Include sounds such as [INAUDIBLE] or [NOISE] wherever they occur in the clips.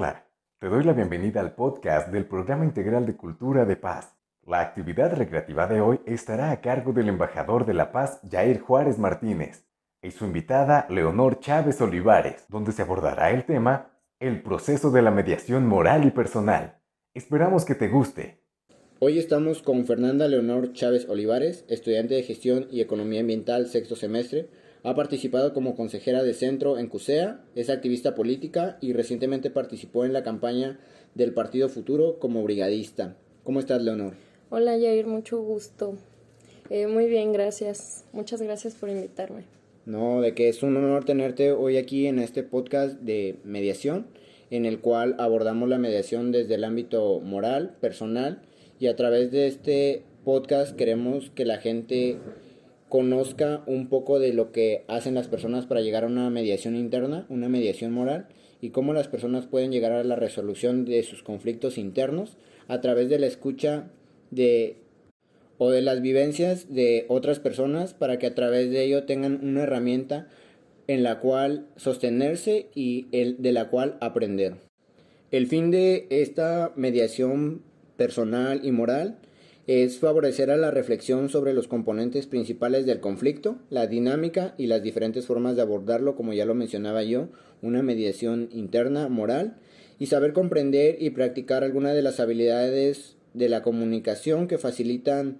Hola, te doy la bienvenida al podcast del Programa Integral de Cultura de Paz. La actividad recreativa de hoy estará a cargo del embajador de la paz Jair Juárez Martínez y su invitada Leonor Chávez Olivares, donde se abordará el tema El proceso de la mediación moral y personal. Esperamos que te guste. Hoy estamos con Fernanda Leonor Chávez Olivares, estudiante de Gestión y Economía Ambiental sexto semestre, ha participado como consejera de centro en CUSEA, es activista política y recientemente participó en la campaña del Partido Futuro como brigadista. ¿Cómo estás, Leonor? Hola, Jair, mucho gusto. Eh, muy bien, gracias. Muchas gracias por invitarme. No, de que es un honor tenerte hoy aquí en este podcast de mediación, en el cual abordamos la mediación desde el ámbito moral, personal, y a través de este podcast queremos que la gente conozca un poco de lo que hacen las personas para llegar a una mediación interna, una mediación moral, y cómo las personas pueden llegar a la resolución de sus conflictos internos a través de la escucha de o de las vivencias de otras personas para que a través de ello tengan una herramienta en la cual sostenerse y el, de la cual aprender. El fin de esta mediación personal y moral es favorecer a la reflexión sobre los componentes principales del conflicto, la dinámica y las diferentes formas de abordarlo, como ya lo mencionaba yo, una mediación interna, moral, y saber comprender y practicar algunas de las habilidades de la comunicación que facilitan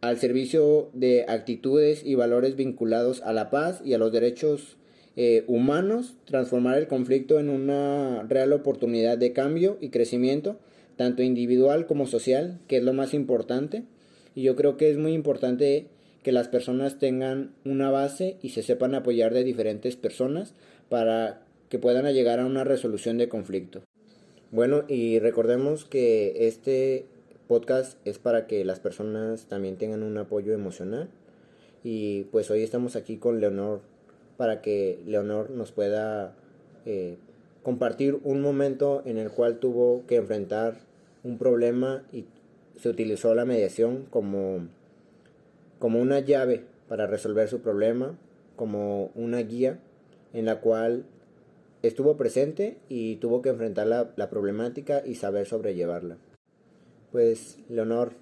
al servicio de actitudes y valores vinculados a la paz y a los derechos eh, humanos, transformar el conflicto en una real oportunidad de cambio y crecimiento, tanto individual como social, que es lo más importante. Y yo creo que es muy importante que las personas tengan una base y se sepan apoyar de diferentes personas para que puedan llegar a una resolución de conflicto. Bueno, y recordemos que este podcast es para que las personas también tengan un apoyo emocional. Y pues hoy estamos aquí con Leonor para que Leonor nos pueda eh, compartir un momento en el cual tuvo que enfrentar un problema y se utilizó la mediación como, como una llave para resolver su problema, como una guía en la cual estuvo presente y tuvo que enfrentar la, la problemática y saber sobrellevarla. Pues, Leonor,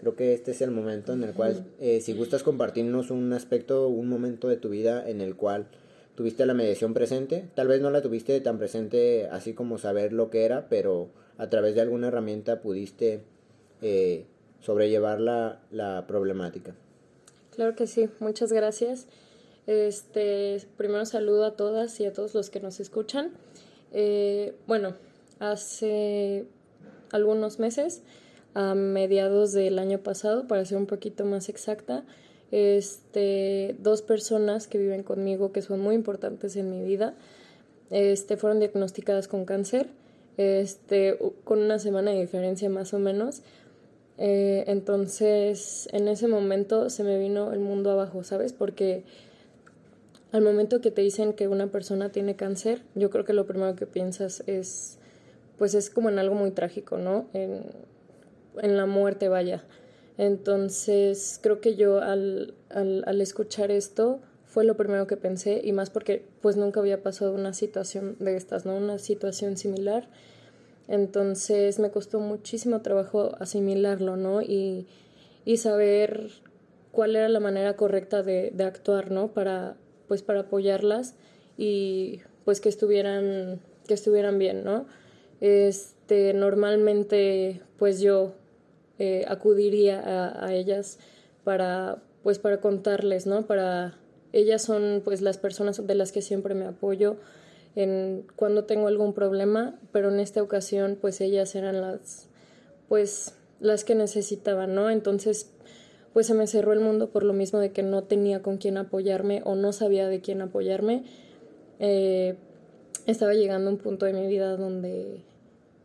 creo que este es el momento en el cual, eh, si gustas compartirnos un aspecto, un momento de tu vida en el cual tuviste la mediación presente, tal vez no la tuviste tan presente así como saber lo que era, pero a través de alguna herramienta pudiste eh, sobrellevar la, la, problemática. Claro que sí, muchas gracias. Este, primero saludo a todas y a todos los que nos escuchan. Eh, bueno, hace algunos meses, a mediados del año pasado, para ser un poquito más exacta, este, dos personas que viven conmigo que son muy importantes en mi vida, este, fueron diagnosticadas con cáncer este, con una semana de diferencia más o menos. Eh, entonces, en ese momento se me vino el mundo abajo, ¿sabes? Porque al momento que te dicen que una persona tiene cáncer, yo creo que lo primero que piensas es, pues es como en algo muy trágico, ¿no? En, en la muerte, vaya. Entonces, creo que yo al, al, al escuchar esto, fue lo primero que pensé y más porque pues nunca había pasado una situación de estas, ¿no? Una situación similar. Entonces me costó muchísimo trabajo asimilarlo, ¿no? Y, y saber cuál era la manera correcta de, de, actuar, ¿no? Para, pues para apoyarlas y pues que estuvieran, que estuvieran bien, ¿no? Este, normalmente pues yo eh, acudiría a, a ellas para, pues para contarles, ¿no? Para ellas son pues las personas de las que siempre me apoyo en cuando tengo algún problema, pero en esta ocasión pues ellas eran las pues las que necesitaban, ¿no? Entonces pues se me cerró el mundo por lo mismo de que no tenía con quién apoyarme o no sabía de quién apoyarme. Eh, estaba llegando a un punto de mi vida donde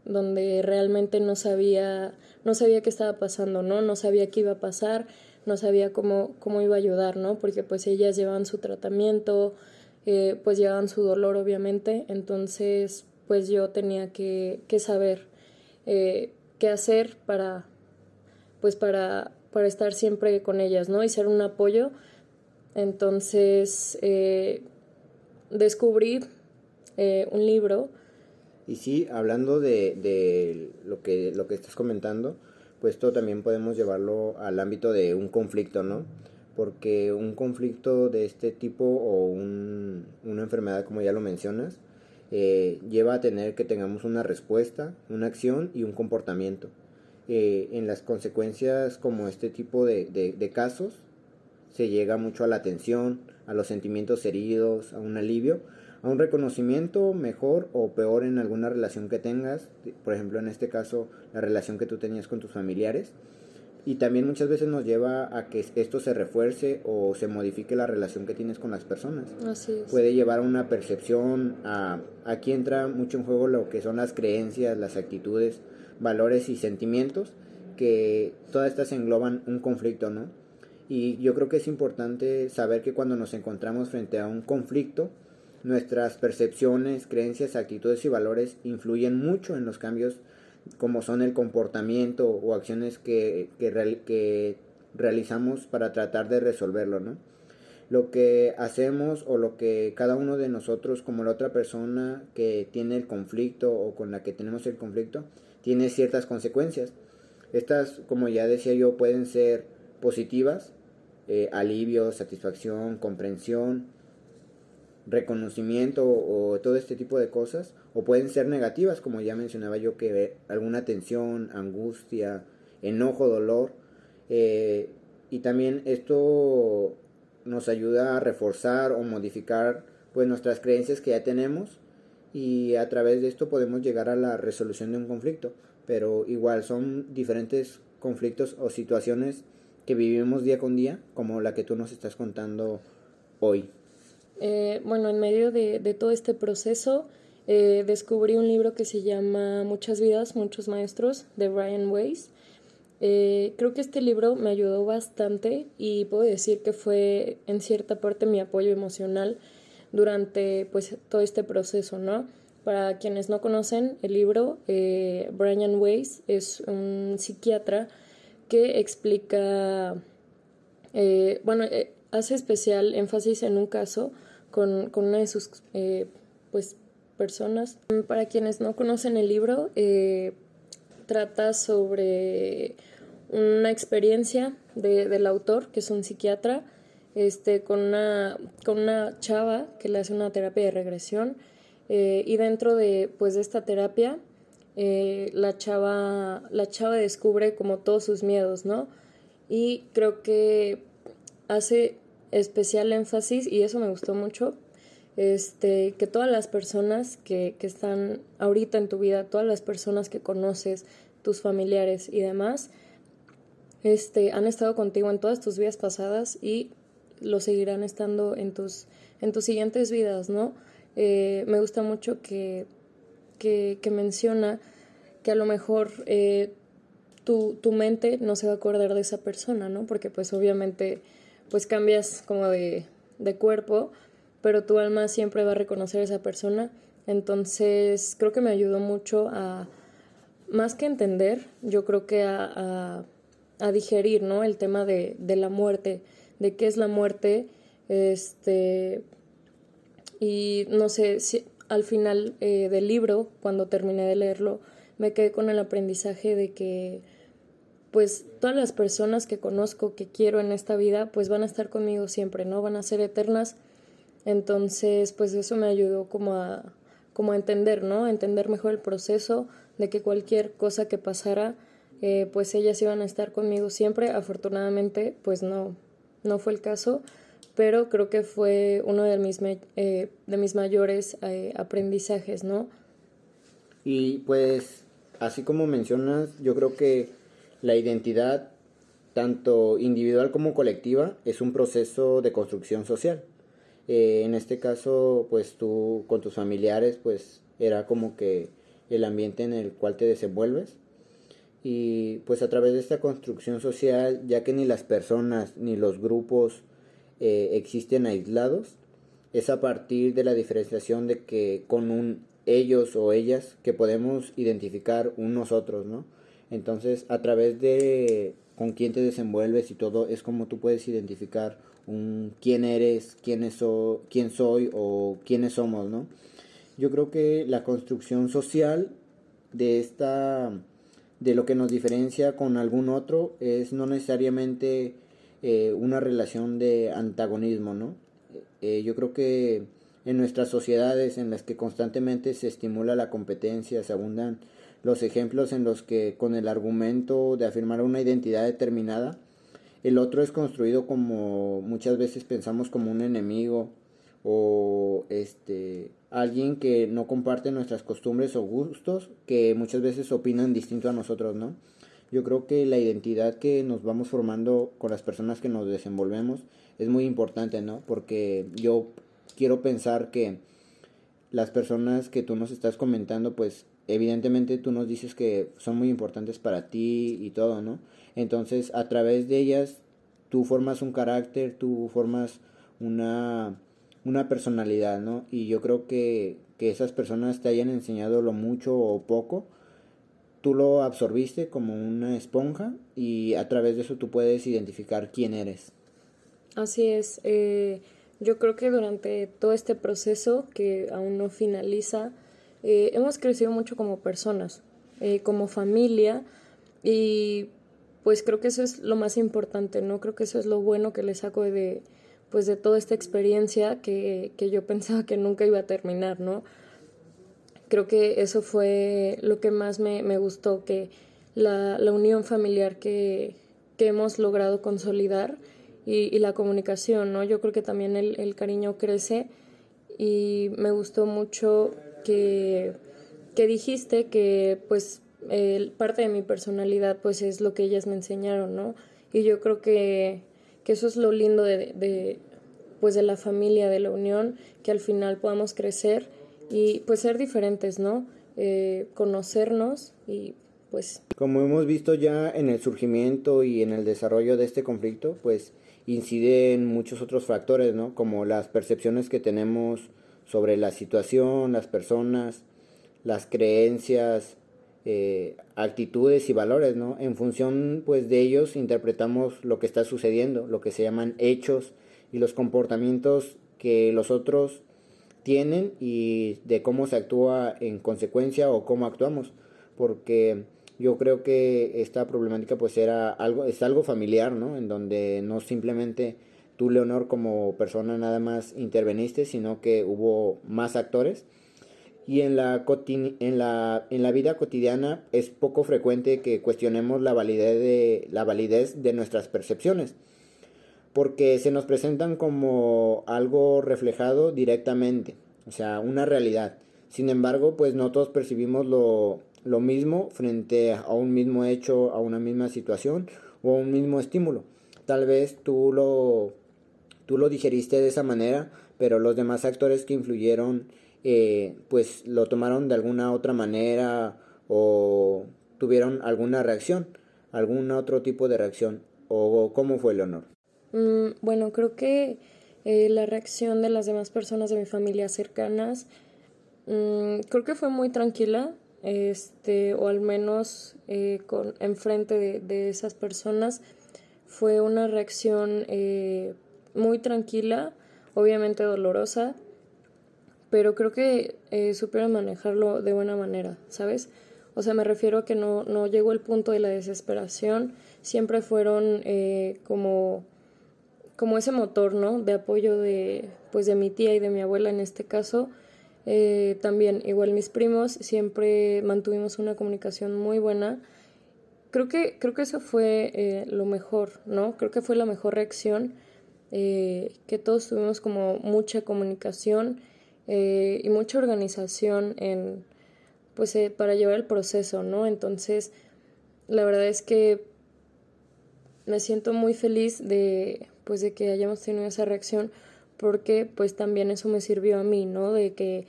donde realmente no sabía no sabía qué estaba pasando, ¿no? No sabía qué iba a pasar no sabía cómo, cómo iba a ayudar, ¿no? Porque pues ellas llevaban su tratamiento, eh, pues llevaban su dolor obviamente, entonces pues yo tenía que, que saber eh, qué hacer para, pues para, para estar siempre con ellas, ¿no? Y ser un apoyo. Entonces eh, descubrí un libro Y sí, hablando de, de lo, que, lo que estás comentando, pues esto también podemos llevarlo al ámbito de un conflicto, ¿no? Porque un conflicto de este tipo o un, una enfermedad, como ya lo mencionas, eh, lleva a tener que tengamos una respuesta, una acción y un comportamiento. Eh, en las consecuencias como este tipo de, de, casos, se llega mucho a la atención, a los sentimientos heridos, a un alivio, a un reconocimiento mejor o peor en alguna relación que tengas, por ejemplo en este caso la relación que tú tenías con tus familiares, y también muchas veces nos lleva a que esto se refuerce o se modifique la relación que tienes con las personas. Así Puede llevar a una percepción, a, aquí entra mucho en juego lo que son las creencias, las actitudes, valores y sentimientos, que todas estas engloban un conflicto, ¿no? Y yo creo que es importante saber que cuando nos encontramos frente a un conflicto, nuestras percepciones, creencias, actitudes y valores influyen mucho en los cambios como son el comportamiento o acciones que, que, realizamos para tratar de resolverlo, ¿no? Lo que hacemos o lo que cada uno de nosotros como la otra persona que tiene el conflicto o con la que tenemos el conflicto tiene ciertas consecuencias. Estas, como ya decía yo, pueden ser positivas, eh, alivio, satisfacción, comprensión, reconocimiento o, todo este tipo de cosas, o pueden ser negativas, como ya mencionaba yo, que alguna tensión, angustia, enojo, dolor, eh, y también esto nos ayuda a reforzar o modificar pues nuestras creencias que ya tenemos y a través de esto podemos llegar a la resolución de un conflicto, pero igual son diferentes conflictos o situaciones que vivimos día con día, como la que tú nos estás contando hoy. Eh, bueno, en medio de, todo este proceso eh, descubrí un libro que se llama Muchas vidas, muchos maestros de Brian Weiss. Eh, creo que este libro me ayudó bastante y puedo decir que fue en cierta parte mi apoyo emocional durante pues todo este proceso, ¿no? Para quienes no conocen el libro, Brian Weiss es un psiquiatra que explica, bueno, hace especial énfasis en un caso con, con una de sus eh, pues, personas. Para quienes no conocen el libro, eh, trata sobre una experiencia de, del autor, que es un psiquiatra, este, con, una, con una chava que le hace una terapia de regresión. Eh, y dentro de, pues, de esta terapia, la, chava, la chava descubre como todos sus miedos, ¿no? Y creo que hace especial énfasis, y eso me gustó mucho, este, que todas las personas que, que están ahorita en tu vida, todas las personas que conoces, tus familiares y demás, este, han estado contigo en todas tus vidas pasadas y lo seguirán estando en tus, en tus siguientes vidas, ¿no? Eh, me gusta mucho que, que, menciona que a lo mejor eh, tu, tu mente no se va a acordar de esa persona, ¿no? Porque pues obviamente pues cambias como de, de cuerpo, pero tu alma siempre va a reconocer a esa persona. Entonces creo que me ayudó mucho a, más que entender, yo creo que a, a, digerir, ¿no? El tema de, de, la muerte, de qué es la muerte, este, y no sé, si al final eh, del libro, cuando terminé de leerlo, me quedé con el aprendizaje de que pues todas las personas que conozco, que quiero en esta vida, pues van a estar conmigo siempre, ¿no? Van a ser eternas. Entonces, pues eso me ayudó como a, como a entender, ¿no? A entender mejor el proceso de que cualquier cosa que pasara, eh, pues ellas iban a estar conmigo siempre. Afortunadamente, pues no, no fue el caso, pero creo que fue uno de mis, eh, de mis mayores eh, aprendizajes, ¿no? Y pues, así como mencionas, yo creo que la identidad, tanto individual como colectiva, es un proceso de construcción social. Eh, en este caso, pues tú con tus familiares, pues era como que el ambiente en el cual te desenvuelves. Y pues a través de esta construcción social, ya que ni las personas ni los grupos eh, existen aislados, es a partir de la diferenciación de que con un ellos o ellas que podemos identificar un nosotros, ¿no? Entonces, a través de con quién te desenvuelves y todo, es como tú puedes identificar un quién eres, quién, quién soy o quiénes somos, ¿no? yo creo que la construcción social de esta de lo que nos diferencia con algún otro es no necesariamente eh, una relación de antagonismo, ¿no? Eh, yo creo que en nuestras sociedades en las que constantemente se estimula la competencia, se abundan los ejemplos en los que con el argumento de afirmar una identidad determinada, el otro es construido como muchas veces pensamos como un enemigo o este alguien que no comparte nuestras costumbres o gustos, que muchas veces opinan distinto a nosotros, ¿no? Yo creo que la identidad que nos vamos formando con las personas que nos desenvolvemos es muy importante, ¿no? Porque yo quiero pensar que las personas que tú nos estás comentando, pues evidentemente tú nos dices que son muy importantes para ti y todo, ¿no? Entonces, a través de ellas, tú formas un carácter, tú formas una una personalidad, ¿no? Y yo creo que, que esas personas te hayan enseñado lo mucho o poco, tú lo absorbiste como una esponja y a través de eso tú puedes identificar quién eres. Así es. Eh, yo creo que durante todo este proceso que aún no finaliza, eh, hemos crecido mucho como personas, eh, como familia y pues creo que eso es lo más importante, ¿no? Creo que eso es lo bueno que le saco de, pues de toda esta experiencia que, que yo [LAUGHS] pensaba que nunca iba a terminar, ¿no? Creo que eso fue lo que más me, me gustó, que la, la, unión familiar que, que, hemos logrado consolidar y, y, la comunicación, ¿no? Yo creo que también el, el cariño crece y me gustó mucho que, que dijiste que pues parte de mi personalidad pues es lo que ellas me enseñaron, ¿no? Y yo creo que que eso es lo lindo de, de, pues de la familia, de la unión, que al final podamos crecer y pues ser diferentes, ¿no? Eh, conocernos y pues... Como hemos visto ya en el surgimiento y en el desarrollo de este conflicto, pues inciden muchos otros factores, ¿no? Como las percepciones que tenemos sobre la situación, las personas, las creencias, eh, actitudes y valores, ¿no? En función, pues, de ellos interpretamos lo que está sucediendo, lo que se llaman hechos y los comportamientos que los otros tienen y de cómo se actúa en consecuencia o cómo actuamos, porque yo creo que esta problemática pues era algo es algo familiar, ¿no? En donde no simplemente tú Leonor como persona nada más interveniste, sino que hubo más actores y en la, en la, en la vida cotidiana es poco frecuente que cuestionemos la validez, de, la validez de nuestras percepciones, porque se nos presentan como algo reflejado directamente, o sea, una realidad. Sin embargo, pues no todos percibimos lo, lo mismo frente a un mismo hecho, a una misma situación o a un mismo estímulo. Tal vez tú lo, tú lo digeriste de esa manera, pero los demás actores que influyeron eh, pues lo tomaron de alguna otra manera o tuvieron alguna reacción, algún otro tipo de reacción o cómo fue Leonor. Mm, bueno, creo que eh, la reacción de las demás personas de mi familia cercanas mm, creo que fue muy tranquila, este, o al menos eh, con enfrente de, esas personas fue una reacción muy tranquila, obviamente dolorosa, pero creo que eh, supieron manejarlo de buena manera, ¿sabes? O sea, me refiero a que no, no llegó el punto de la desesperación, siempre fueron eh, como, como ese motor, ¿no? De apoyo de, pues de mi tía y de mi abuela en este caso. Eh, también, igual mis primos, siempre mantuvimos una comunicación muy buena. Creo que, creo que eso fue lo mejor, ¿no? Creo que fue la mejor reacción, eh, que todos tuvimos como mucha comunicación eh, y mucha organización en, pues, eh, para llevar el proceso, ¿no? Entonces, la verdad es que me siento muy feliz de, pues, de que hayamos tenido esa reacción porque, pues, también eso me sirvió a mí, ¿no? De que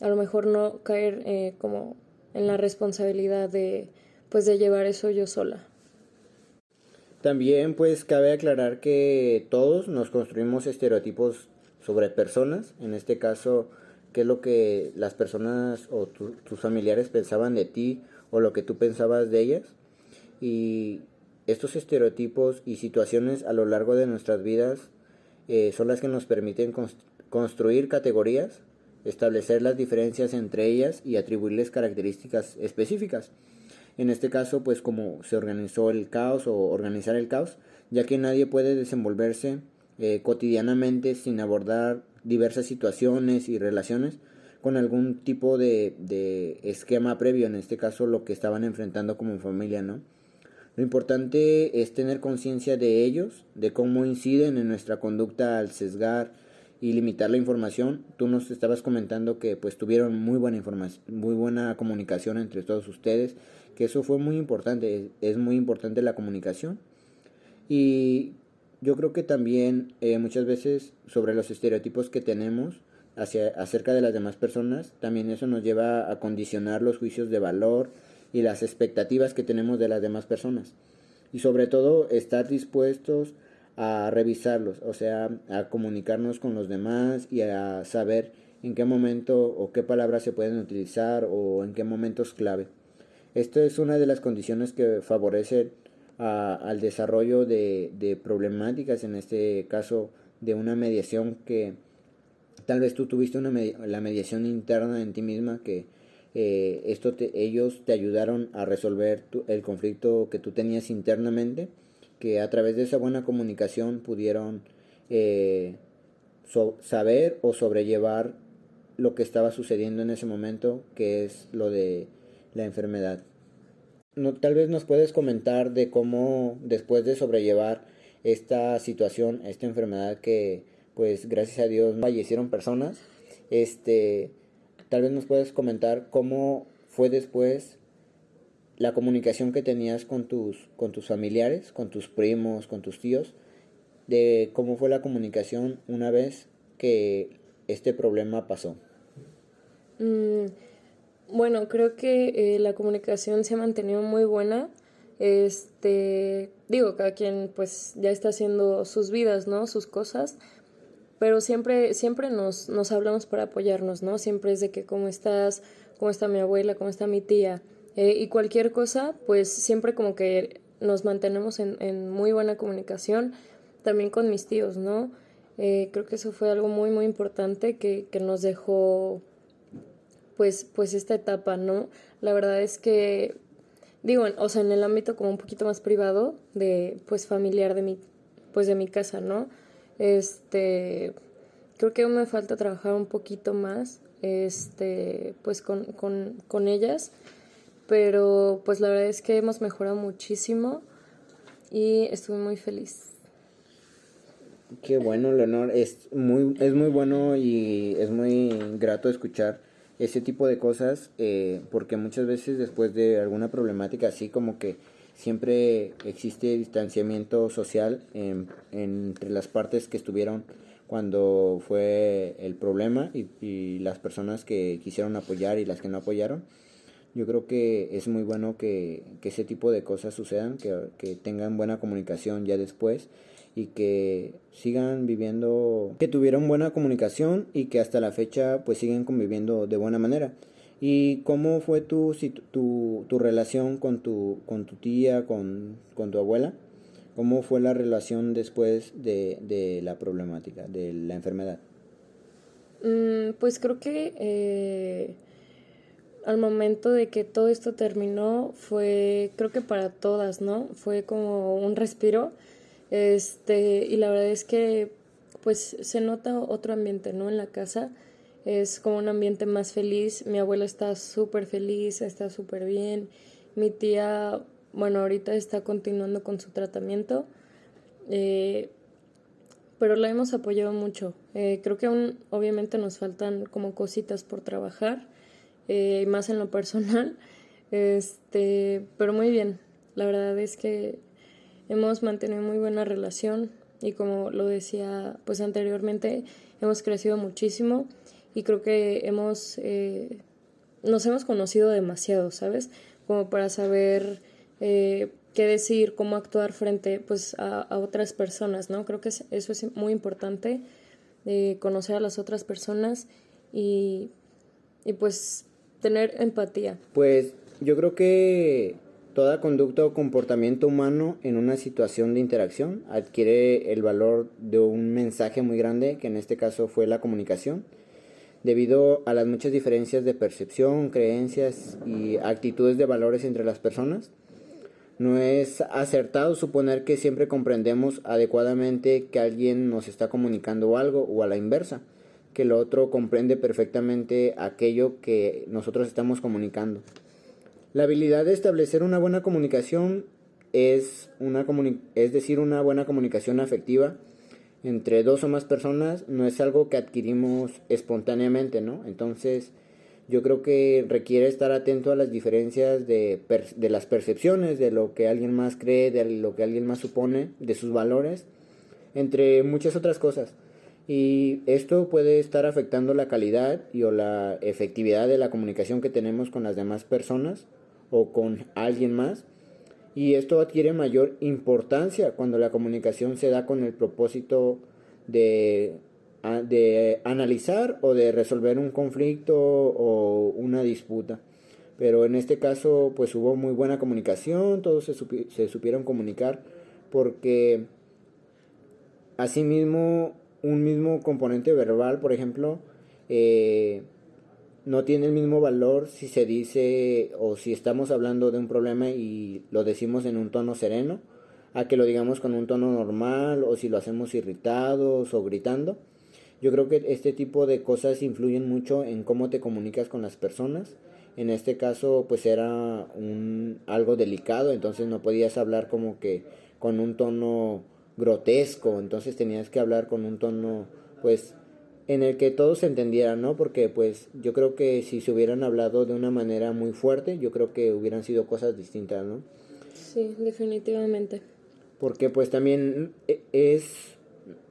a lo mejor no caer eh, como en la responsabilidad de, pues, de llevar eso yo sola. También pues cabe aclarar que todos nos construimos estereotipos sobre personas, en este caso, qué es lo que las personas o tus familiares pensaban de ti o lo que tú pensabas de ellas. Y estos estereotipos y situaciones a lo largo de nuestras vidas eh, son las que nos permiten construir categorías establecer las diferencias entre ellas y atribuirles características específicas. En este caso, pues como se organizó el caos o organizar el caos, ya que nadie puede desenvolverse eh, cotidianamente sin abordar diversas situaciones y relaciones con algún tipo de, de, esquema previo, en este caso lo que estaban enfrentando como familia, ¿no? Lo importante es tener conciencia de ellos, de cómo inciden en nuestra conducta al sesgar y limitar la información. Tú nos estabas comentando que pues tuvieron muy buena información, muy buena comunicación entre todos ustedes, que eso fue muy importante, es muy importante la comunicación. Y yo creo que también eh, muchas veces sobre los estereotipos que tenemos hacia, acerca de las demás personas, también eso nos lleva a condicionar los juicios de valor y las expectativas que tenemos de las demás personas. Y sobre todo estar dispuestos a revisarlos, o sea, a comunicarnos con los demás y a saber en qué momento o qué palabras se pueden utilizar o en qué momentos clave. Esto es una de las condiciones que favorecen al desarrollo de, problemáticas, en este caso de una mediación que tal vez tú tuviste una la mediación interna en ti misma que eh, esto ellos te ayudaron a resolver el conflicto que tú tenías internamente, que a través de esa buena comunicación pudieron eh, saber o sobrellevar lo que estaba sucediendo en ese momento, que es lo de la enfermedad tal vez nos puedes comentar de cómo después de sobrellevar esta situación, esta enfermedad que pues gracias a Dios fallecieron personas, este, tal vez nos puedes comentar cómo fue después la comunicación que tenías con tus, con tus familiares, con tus primos, con tus tíos, de cómo fue la comunicación una vez que este problema pasó. Mm, bueno, creo que eh, la comunicación se ha mantenido muy buena. Este, digo, cada quien pues ya está haciendo sus vidas, ¿no? Sus cosas, pero siempre, siempre nos, nos hablamos para apoyarnos, ¿no? Siempre es de que cómo estás, cómo está mi abuela, cómo está mi tía, eh, y cualquier cosa, pues siempre como que nos mantenemos en, en muy buena comunicación, también con mis tíos, ¿no? Eh, creo que eso fue algo muy, muy importante que, que nos dejó pues, pues esta etapa, ¿no? La verdad es que, digo, o sea, en el ámbito como un poquito más privado, de, pues, familiar de mi, pues, de mi casa, ¿no? Este, creo que me falta trabajar un poquito más, este, pues, con, con, con ellas, pero, pues, la verdad es que hemos mejorado muchísimo y estuve muy feliz. Qué bueno, Leonor. Es muy, es muy bueno y es muy grato escuchar ese tipo de cosas, eh, porque muchas veces después de alguna problemática así como que siempre existe distanciamiento social entre las partes que estuvieron cuando fue el problema y, las personas que quisieron apoyar y las que no apoyaron. Yo creo que es muy bueno que, que ese tipo de cosas sucedan, que, que tengan buena comunicación ya después y que sigan viviendo, que tuvieron buena comunicación y que hasta la fecha pues siguen conviviendo de buena manera. ¿Y cómo fue tu, tu, tu relación con tu, con tu tía, con, con tu abuela? ¿Cómo fue la relación después de, de la problemática, de la enfermedad? Mm, pues creo que eh, al momento de que todo esto terminó fue, creo que para todas, ¿no? Fue como un respiro este, y la verdad es que pues se nota otro ambiente, ¿no? En la casa es como un ambiente más feliz. Mi abuela está súper feliz, está súper bien. Mi tía, bueno, ahorita está continuando con su tratamiento. Eh, pero la hemos apoyado mucho. Eh, creo que aún obviamente nos faltan como cositas por trabajar, eh, más en lo personal. [LAUGHS] Este, pero muy bien. La verdad es que hemos mantenido muy buena relación y como lo decía pues anteriormente, hemos crecido muchísimo y creo que hemos, eh, nos hemos conocido demasiado, ¿sabes? Como para saber eh, qué decir, cómo actuar frente pues a, otras personas, ¿no? Creo que eso es muy importante, de conocer a las otras personas y, y pues tener empatía. Pues yo creo que Toda conducta o comportamiento humano en una situación de interacción adquiere el valor de un mensaje muy grande, que en este caso fue la comunicación. debido a las muchas diferencias de percepción, creencias y actitudes de valores entre las personas. No es acertado suponer que siempre comprendemos adecuadamente que alguien nos está comunicando algo o a la inversa, que el otro comprende perfectamente aquello que nosotros estamos comunicando. La habilidad de establecer una buena comunicación es, una es decir, una buena comunicación afectiva entre dos o más personas no es algo que adquirimos espontáneamente, ¿no? Entonces, yo creo que requiere estar atento a las diferencias de, de, las percepciones, de lo que alguien más cree, de lo que alguien más supone, de sus valores, entre muchas otras cosas. Y esto puede estar afectando la calidad y o la efectividad de la comunicación que tenemos con las demás personas o con alguien más. Y esto adquiere mayor importancia cuando la comunicación se da con el propósito de de analizar o de resolver un conflicto o una disputa. Pero en este caso pues hubo muy buena comunicación, todos se, se supieron comunicar porque asimismo un mismo componente verbal, por ejemplo, eh, no tiene el mismo valor si se dice o si estamos hablando de un problema y lo decimos en un tono sereno, a que lo digamos con un tono normal o si lo hacemos irritados o gritando. Yo creo que este tipo de cosas influyen mucho en cómo te comunicas con las personas. En este caso, pues era un, algo delicado, entonces no podías hablar como que con un tono grotesco, entonces tenías que hablar con un tono, pues, en el que todos se entendieran, ¿no? Porque, pues, yo creo que si se hubieran hablado de una manera muy fuerte, yo creo que hubieran sido cosas distintas, ¿no? Sí, definitivamente. Porque, pues, también e, es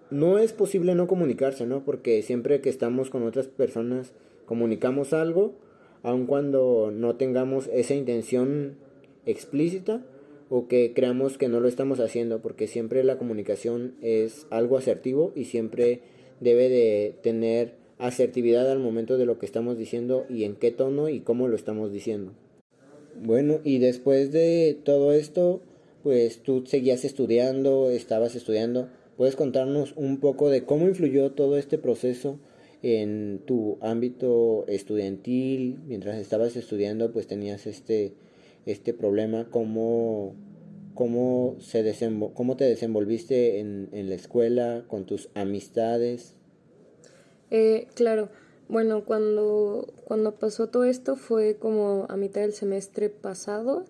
no es posible no comunicarse, ¿no? Porque siempre que estamos con otras personas comunicamos algo, aun cuando no tengamos esa intención explícita o que creamos que no lo estamos haciendo, porque siempre la comunicación es algo asertivo y siempre debe de tener asertividad al momento de lo que estamos diciendo y en qué tono y cómo lo estamos diciendo. Bueno, y después de todo esto, pues tú seguías estudiando, estabas estudiando. ¿Puedes contarnos un poco de cómo influyó todo este proceso en tu ámbito estudiantil? Mientras estabas estudiando, pues tenías este, este problema, ¿cómo, cómo, se cómo te desenvolviste en, en, la escuela, con tus amistades? Eh, claro, bueno, cuando, cuando pasó todo esto fue como a mitad del semestre pasado,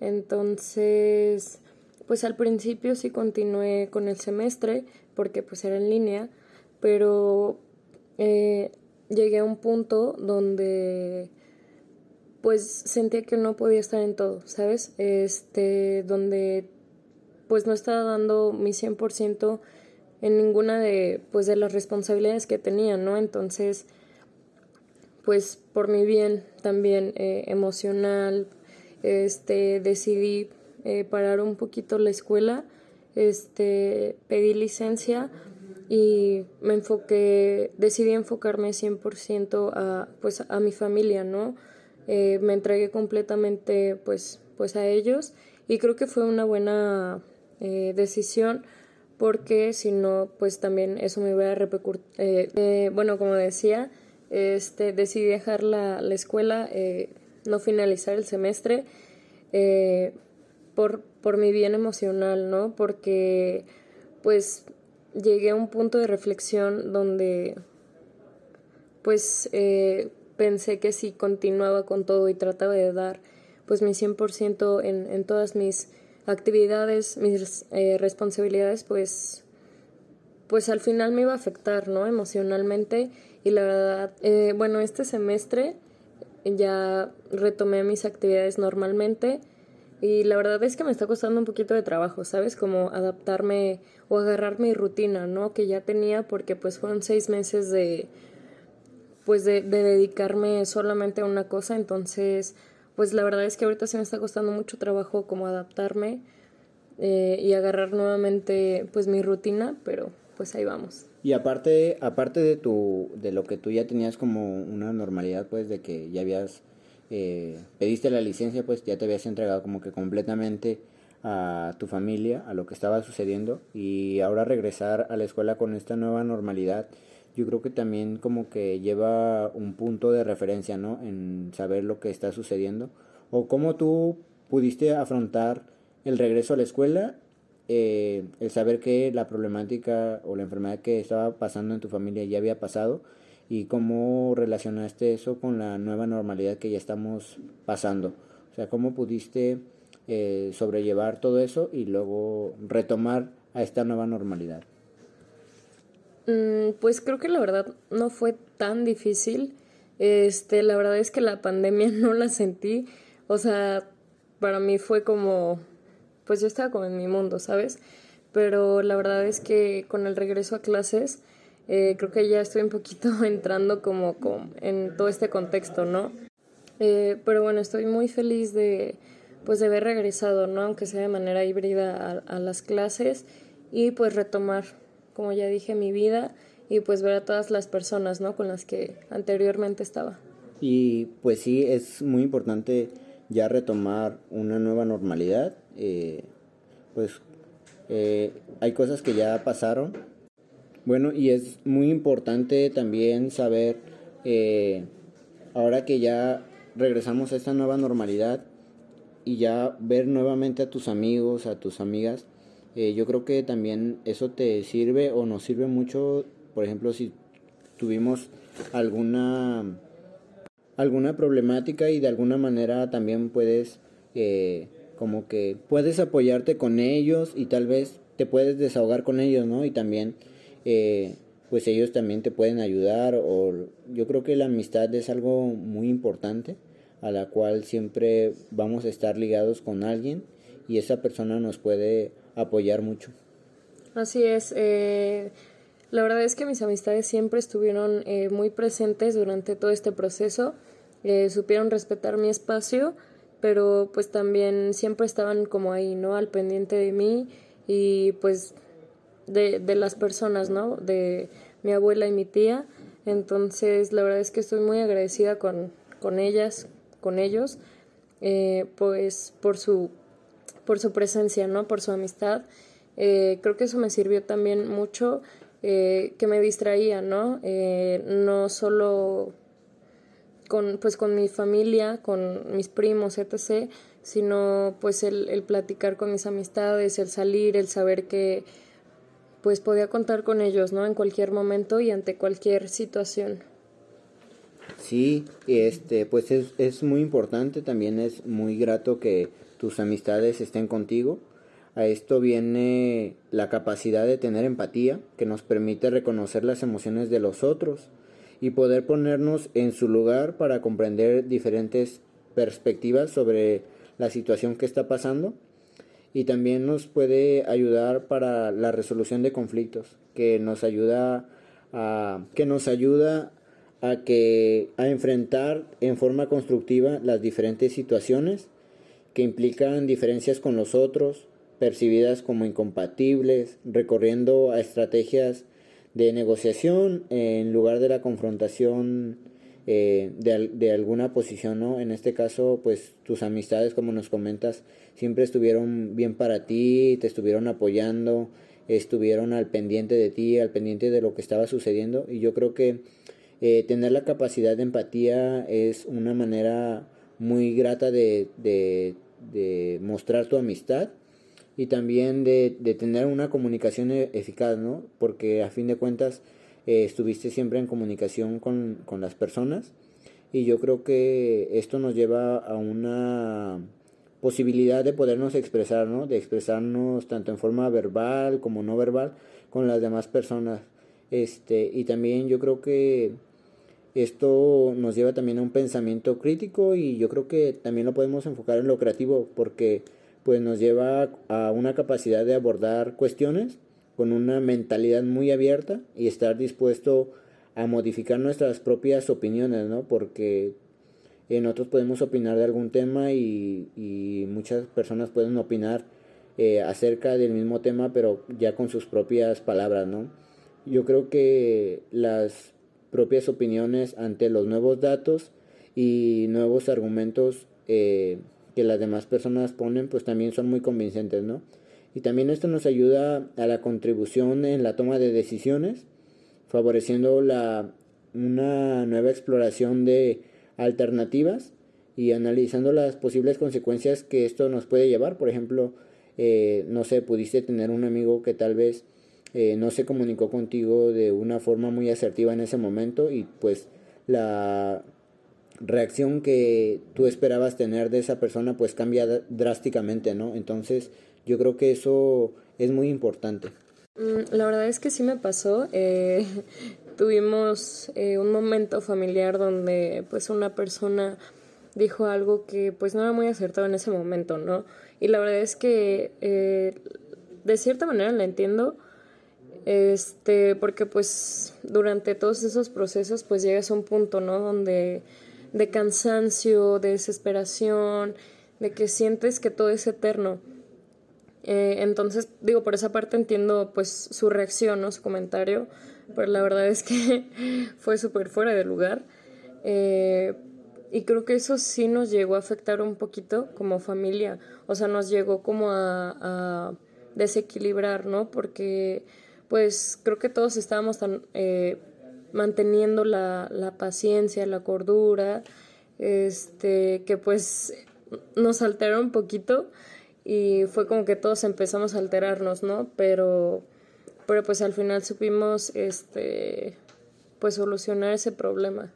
entonces pues al principio sí continué con el semestre porque pues era en línea, pero eh, llegué a un punto donde pues sentía que no podía estar en todo, ¿sabes? Este, donde pues no estaba dando mi 100% en ninguna de pues de las responsabilidades que tenía, ¿no? Entonces, pues por mi bien también eh, emocional, este, decidí eh, parar un poquito la escuela, este, pedí licencia y me enfoqué, decidí enfocarme 100% a, pues, a mi familia, ¿no? Eh, me entregué completamente pues, pues a ellos y creo que fue una buena eh, decisión porque si no, pues también eso me hubiera repercutido. bueno, como decía, este, decidí dejar la, la escuela, no finalizar el semestre por, por mi bien emocional, ¿no? Porque pues llegué a un punto de reflexión donde pues eh, pensé que si continuaba con todo y trataba de dar pues mi 100% en, en todas mis actividades, mis eh, responsabilidades, pues pues al final me iba a afectar, ¿no? Emocionalmente y la verdad, eh, bueno, este semestre ya retomé mis actividades normalmente y la verdad es que me está costando un poquito de trabajo, ¿sabes? Como adaptarme o agarrar mi rutina, ¿no? Que ya tenía porque pues fueron seis meses de pues de, dedicarme solamente a una cosa, entonces pues la verdad es que ahorita sí me está costando mucho trabajo como adaptarme eh, y agarrar nuevamente pues mi rutina, pero pues ahí vamos. Y aparte, aparte de tu, de lo que tú ya tenías como una normalidad, pues de que ya habías eh, pediste la licencia, pues ya te habías entregado como que completamente a tu familia, a lo que estaba sucediendo y ahora regresar a la escuela con esta nueva normalidad, yo creo que también como que lleva un punto de referencia, ¿no? En saber lo que está sucediendo. O cómo tú pudiste afrontar el regreso a la escuela, eh, el saber que la problemática o la enfermedad que estaba pasando en tu familia ya había pasado y cómo relacionaste eso con la nueva normalidad que ya estamos pasando. O sea, cómo pudiste eh, sobrellevar todo eso y luego retomar a esta nueva normalidad. Mm, pues creo que la verdad no fue tan difícil. Este, la verdad es que la pandemia [LAUGHS] no la sentí. O sea, para mí fue como, pues yo estaba como en mi mundo, ¿sabes? Pero la verdad es que con el regreso a clases, eh, creo que ya estoy un poquito [LAUGHS] entrando como, en todo este contexto, ¿no? Eh, pero bueno, estoy muy feliz de, pues de haber regresado, ¿no? Aunque sea de manera híbrida a las clases y pues retomar como ya dije, mi vida y pues ver a todas las personas, ¿no? Con las que anteriormente estaba. Y pues sí, es muy importante ya retomar una nueva normalidad. Eh, pues eh, hay cosas que ya pasaron. Bueno, y es muy importante también saber, eh, ahora que ya regresamos a esta nueva normalidad y ya ver nuevamente a tus amigos, a tus amigas, eh, yo creo que también eso te sirve o nos sirve mucho, por ejemplo, si tuvimos alguna alguna problemática y de alguna manera también puedes eh, como que puedes apoyarte con ellos y tal vez te puedes desahogar con ellos, ¿no? Y también eh, pues ellos también te pueden ayudar o yo creo que la amistad es algo muy importante a la cual siempre vamos a estar ligados con alguien y esa persona nos puede apoyar mucho. Así es. Eh, la verdad es que mis amistades siempre estuvieron eh, muy presentes durante todo este proceso. Eh, supieron respetar mi espacio, pero pues también siempre estaban como ahí, ¿no? Al pendiente de mí y pues de, de las personas, ¿no? De mi abuela y mi tía. Entonces, la verdad es que estoy muy agradecida con, con ellas, con ellos, pues por su por su presencia, ¿no? Por su amistad. Eh, creo que eso me sirvió también mucho, eh, que me distraía, ¿no? Eh, no solo con, pues, con mi familia, con mis primos, etc., sino pues el, el platicar con mis amistades, el salir, el saber que pues podía contar con ellos, ¿no? En cualquier momento y ante cualquier situación. Sí, este, pues es, es muy importante, también es muy grato que tus amistades estén contigo. A esto viene la capacidad de tener empatía, que nos permite reconocer las emociones de los otros y poder ponernos en su lugar para comprender diferentes perspectivas sobre la situación que está pasando y también nos puede ayudar para la resolución de conflictos, que nos ayuda a que nos ayuda a que a enfrentar en forma constructiva las diferentes situaciones que implican diferencias con los otros, percibidas como incompatibles, recorriendo a estrategias de negociación en lugar de la confrontación eh, de, alguna posición, ¿no? En este caso, pues tus amistades, como nos comentas, siempre estuvieron bien para ti, te estuvieron apoyando, estuvieron al pendiente de ti, al pendiente de lo que estaba sucediendo, y yo creo que eh, tener la capacidad de empatía es una manera muy grata de, de mostrar tu amistad y también de, tener una comunicación e, eficaz, ¿no? Porque a fin de cuentas eh, estuviste siempre en comunicación con, con, las personas y yo creo que esto nos lleva a una posibilidad de podernos expresar, ¿no? De expresarnos tanto en forma verbal como no verbal con las demás personas. Este, y también yo creo que esto nos lleva también a un pensamiento crítico y yo creo que también lo podemos enfocar en lo creativo porque pues nos lleva a una capacidad de abordar cuestiones con una mentalidad muy abierta y estar dispuesto a modificar nuestras propias opiniones, ¿no? Porque en otros podemos opinar de algún tema y, muchas personas pueden opinar eh, acerca del mismo tema, pero ya con sus propias palabras, ¿no? Yo creo que las propias opiniones ante los nuevos datos y nuevos argumentos eh, que las demás personas ponen, pues también son muy convincentes, ¿no? Y también esto nos ayuda a la contribución en la toma de decisiones favoreciendo la, una nueva exploración de alternativas y analizando las posibles consecuencias que esto nos puede llevar. Por ejemplo, eh, no sé, pudiste tener un amigo que tal vez eh, no se comunicó contigo de una forma muy asertiva en ese momento y pues la reacción que tú esperabas tener de esa persona pues cambia drásticamente, ¿no? Entonces yo creo que eso es muy importante. Mm, la verdad es que sí me pasó. Eh, [LAUGHS] tuvimos eh, un momento familiar donde pues una persona dijo algo que pues no era muy acertado en ese momento, ¿no? Y la verdad es que de cierta manera la entiendo, este, porque pues durante todos esos procesos pues llegas a un punto, ¿no? Donde de cansancio, de desesperación, de que sientes que todo es eterno. Eh, entonces, digo, por esa parte entiendo pues su reacción, ¿no? Su comentario, pero la verdad es que [LAUGHS] fue súper fuera de lugar. Eh, y creo que eso sí nos llegó a afectar un poquito como familia, o sea, nos llegó como a, desequilibrar, ¿no? Porque pues creo que todos estábamos tan, eh, manteniendo la, la, paciencia, la cordura, este, que pues nos alteraron un poquito y fue como que todos empezamos a alterarnos, ¿no? Pero pero pues al final supimos este pues solucionar ese problema.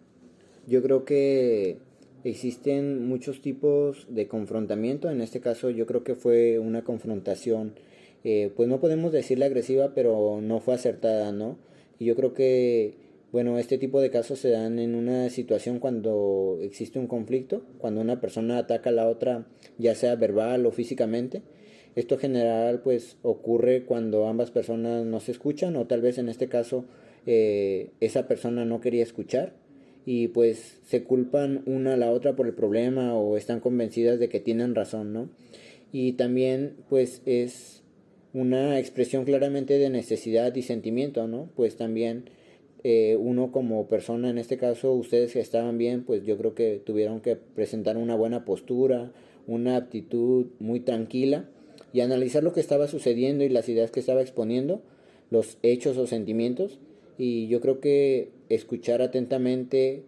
Yo creo que existen muchos tipos de confrontamiento, en este caso yo creo que fue una confrontación, eh, pues no podemos decirle agresiva, pero no fue acertada, ¿no? Y yo creo que, bueno, este tipo de casos se dan en una situación cuando existe un conflicto, cuando una persona ataca a la otra, ya sea verbal o físicamente, esto general pues ocurre cuando ambas personas no se escuchan o tal vez en este caso eh, esa persona no quería escuchar y pues se culpan una a la otra por el problema o están convencidas de que tienen razón, ¿no? Y también pues es una expresión claramente de necesidad y sentimiento, ¿no? Pues también eh, uno como persona, en este caso ustedes que estaban bien, pues yo creo que tuvieron que presentar una buena postura, una actitud muy tranquila y analizar lo que estaba sucediendo y las ideas que estaba exponiendo, los hechos o sentimientos. Y yo creo que escuchar atentamente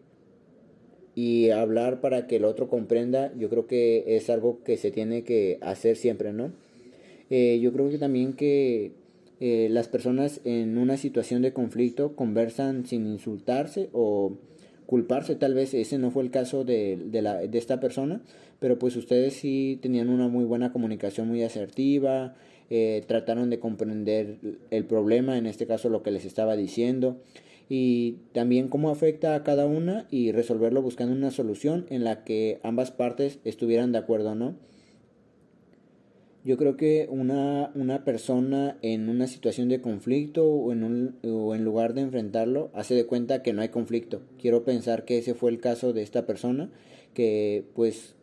y hablar para que el otro comprenda, yo creo que es algo que se tiene que hacer siempre, ¿no? Eh, yo creo que también que eh, las personas en una situación de conflicto conversan sin insultarse o culparse, tal vez ese no fue el caso de, de, la, de esta persona, pero pues ustedes sí tenían una muy buena comunicación muy asertiva, eh, trataron de comprender el problema, en este caso lo que les estaba diciendo, y también cómo afecta a cada una y resolverlo buscando una solución en la que ambas partes estuvieran de acuerdo, ¿no? Yo creo que una, una persona en una situación de conflicto o en, un, o en lugar de enfrentarlo hace de cuenta que no hay conflicto. Quiero pensar que ese fue el caso de esta persona, que pues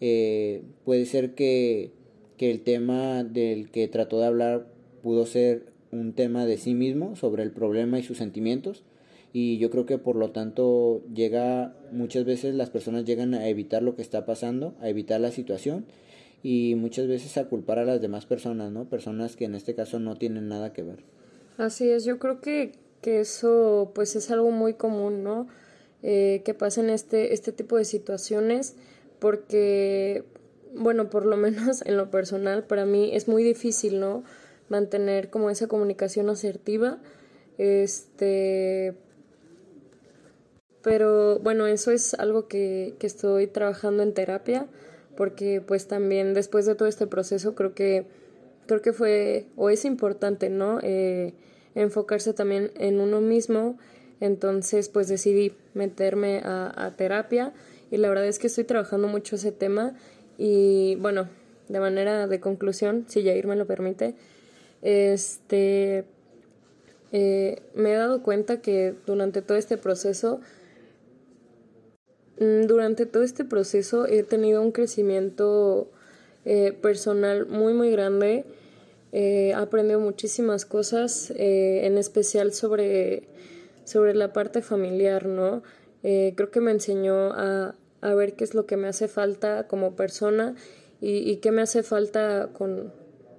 eh, puede ser que, que el tema del que trató de hablar pudo ser un tema de sí mismo sobre el problema y sus sentimientos y yo creo que por lo tanto llega muchas veces las personas llegan a evitar lo que está pasando, a evitar la situación y muchas veces a culpar a las demás personas, ¿no? Personas que en este caso no tienen nada que ver. Así es, yo creo que, que eso pues es algo muy común, ¿no? Eh, que pasen este, este tipo de situaciones porque, bueno, por lo [LAUGHS] menos en lo personal, para mí es muy difícil, ¿no? Mantener como esa comunicación asertiva, este... Pero bueno, eso es algo que, que estoy trabajando en terapia porque pues también después de todo este proceso creo que creo que fue o es importante no eh, enfocarse también en uno mismo. Entonces pues decidí meterme a, terapia y la verdad es que estoy trabajando mucho ese tema y bueno de manera de conclusión si Jair me lo permite este eh, me he dado cuenta que durante todo este proceso durante todo este proceso he tenido un crecimiento eh, personal muy muy grande. he aprendido muchísimas cosas, eh, en especial sobre, sobre la parte familiar, ¿no? Eh, creo que me enseñó a, a, ver qué es lo que me hace falta como persona y, y qué me hace falta con,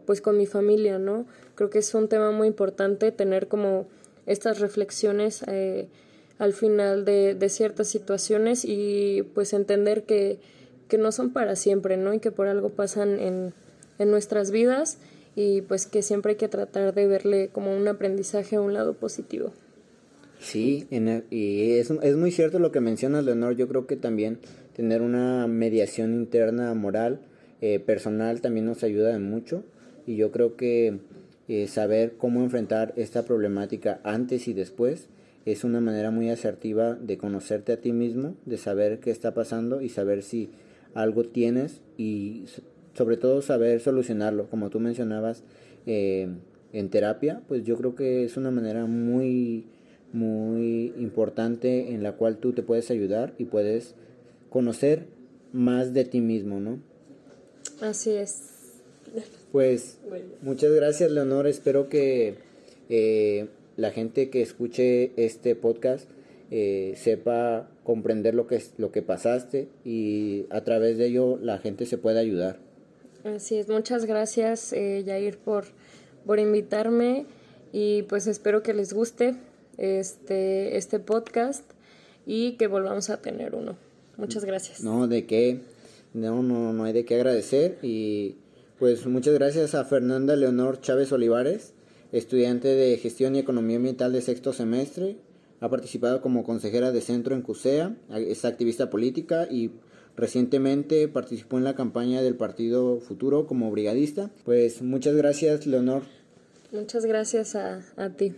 pues, con mi familia, ¿no? Creo que es un tema muy importante tener como estas reflexiones eh, al final de, de, ciertas situaciones y pues entender que, que, no son para siempre, ¿no? Y que por algo pasan en, en nuestras vidas y pues que siempre hay que tratar de verle como un aprendizaje a un lado positivo. Sí, y es, es muy cierto lo que mencionas, Leonor. Yo creo que también tener una mediación interna moral, eh, personal, también nos ayuda mucho. Y yo creo que eh, saber cómo enfrentar esta problemática antes y después es una manera muy asertiva de conocerte a ti mismo, de saber qué está pasando y saber si algo tienes y sobre todo saber solucionarlo, como tú mencionabas eh, en terapia, pues yo creo que es una manera muy, muy importante en la cual tú te puedes ayudar y puedes conocer más de ti mismo, ¿no? Así es. Pues muchas gracias, Leonor. Espero que eh, la gente que escuche este podcast eh, sepa comprender lo que, lo que pasaste y a través de ello la gente se pueda ayudar. Así es, muchas gracias eh, Yair por, por invitarme y pues espero que les guste este, este podcast y que volvamos a tener uno. Muchas gracias. No, de qué, no, no, no hay de qué agradecer y pues muchas gracias a Fernanda Leonor Chávez Olivares, estudiante de Gestión y Economía Ambiental de sexto semestre. Ha participado como consejera de centro en CUSEA, es activista política y Recientemente participó en la campaña del Partido Futuro como brigadista. Pues muchas gracias, Leonor. Muchas gracias a, a ti.